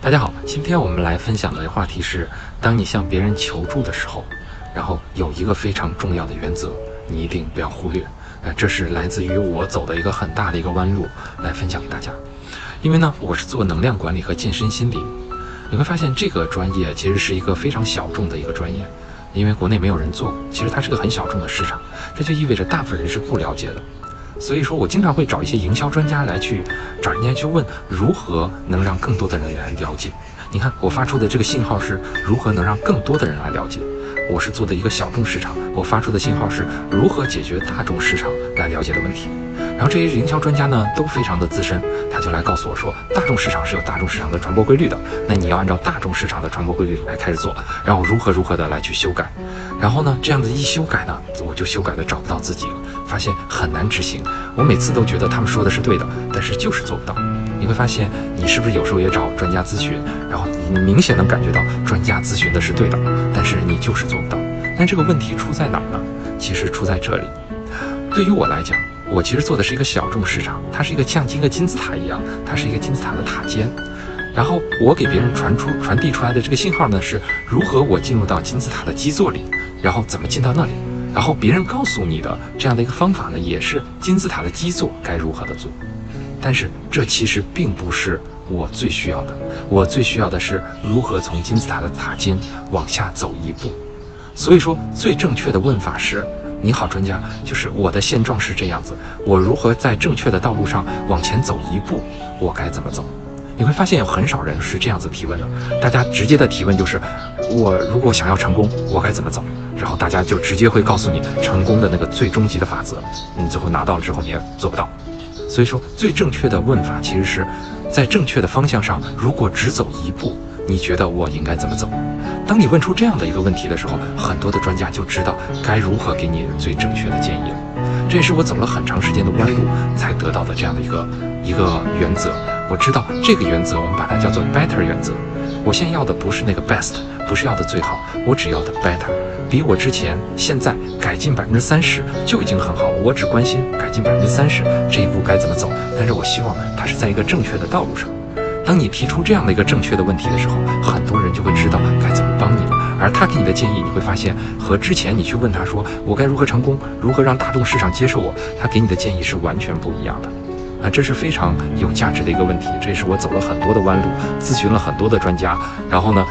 大家好，今天我们来分享的话题是：当你向别人求助的时候，然后有一个非常重要的原则，你一定不要忽略。呃，这是来自于我走的一个很大的一个弯路，来分享给大家。因为呢，我是做能量管理和健身心理，你会发现这个专业其实是一个非常小众的一个专业，因为国内没有人做，其实它是个很小众的市场，这就意味着大部分人是不了解的。所以说我经常会找一些营销专家来去找人家去问如何能让更多的人来了解。你看我发出的这个信号是如何能让更多的人来了解。我是做的一个小众市场，我发出的信号是如何解决大众市场来了解的问题。然后这些营销专家呢都非常的资深，他就来告诉我说，大众市场是有大众市场的传播规律的，那你要按照大众市场的传播规律来开始做，然后如何如何的来去修改。然后呢，这样子一修改呢，我就修改的找不到自己了，发现很难执行。我每次都觉得他们说的是对的，但是就是做不到。你会发现，你是不是有时候也找专家咨询，然后你明显能感觉到专家咨询的是对的，但是你就是做不到。那这个问题出在哪儿呢？其实出在这里。对于我来讲，我其实做的是一个小众市场，它是一个像一个金字塔一样，它是一个金字塔的塔尖。然后我给别人传出、传递出来的这个信号呢，是如何我进入到金字塔的基座里。然后怎么进到那里？然后别人告诉你的这样的一个方法呢，也是金字塔的基座该如何的做。但是这其实并不是我最需要的，我最需要的是如何从金字塔的塔尖往下走一步。所以说，最正确的问法是：你好，专家，就是我的现状是这样子，我如何在正确的道路上往前走一步？我该怎么走？你会发现有很少人是这样子提问的，大家直接的提问就是：我如果想要成功，我该怎么走？然后大家就直接会告诉你成功的那个最终极的法则，你最后拿到了之后你也做不到。所以说，最正确的问法其实是在正确的方向上，如果只走一步，你觉得我应该怎么走？当你问出这样的一个问题的时候，很多的专家就知道该如何给你最正确的建议了。这也是我走了很长时间的弯路才得到的这样的一个一个原则。我知道这个原则，我们把它叫做 better 原则。我现在要的不是那个 best，不是要的最好，我只要的 better，比我之前现在改进百分之三十就已经很好了。我只关心改进百分之三十这一步该怎么走，但是我希望它是在一个正确的道路上。当你提出这样的一个正确的问题的时候，很多人就会知道该怎么帮你了。而他给你的建议，你会发现和之前你去问他说我该如何成功，如何让大众市场接受我，他给你的建议是完全不一样的。啊，这是非常有价值的一个问题，这也是我走了很多的弯路，咨询了很多的专家，然后呢，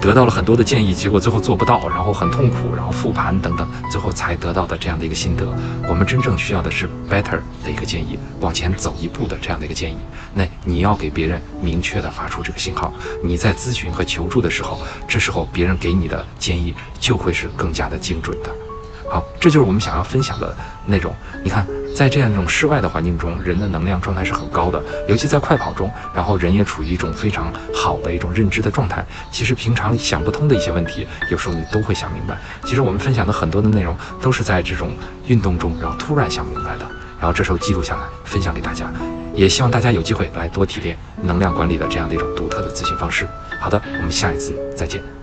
得到了很多的建议，结果最后做不到，然后很痛苦，然后复盘等等，最后才得到的这样的一个心得。我们真正需要的是 better 的一个建议，往前走一步的这样的一个建议。那你要给别人明确的发出这个信号，你在咨询和求助的时候，这时候别人给你的建议就会是更加的精准的。好，这就是我们想要分享的内容。你看。在这样一种室外的环境中，人的能量状态是很高的，尤其在快跑中，然后人也处于一种非常好的一种认知的状态。其实平常想不通的一些问题，有时候你都会想明白。其实我们分享的很多的内容，都是在这种运动中，然后突然想明白的，然后这时候记录下来，分享给大家。也希望大家有机会来多提炼能量管理的这样的一种独特的咨询方式。好的，我们下一次再见。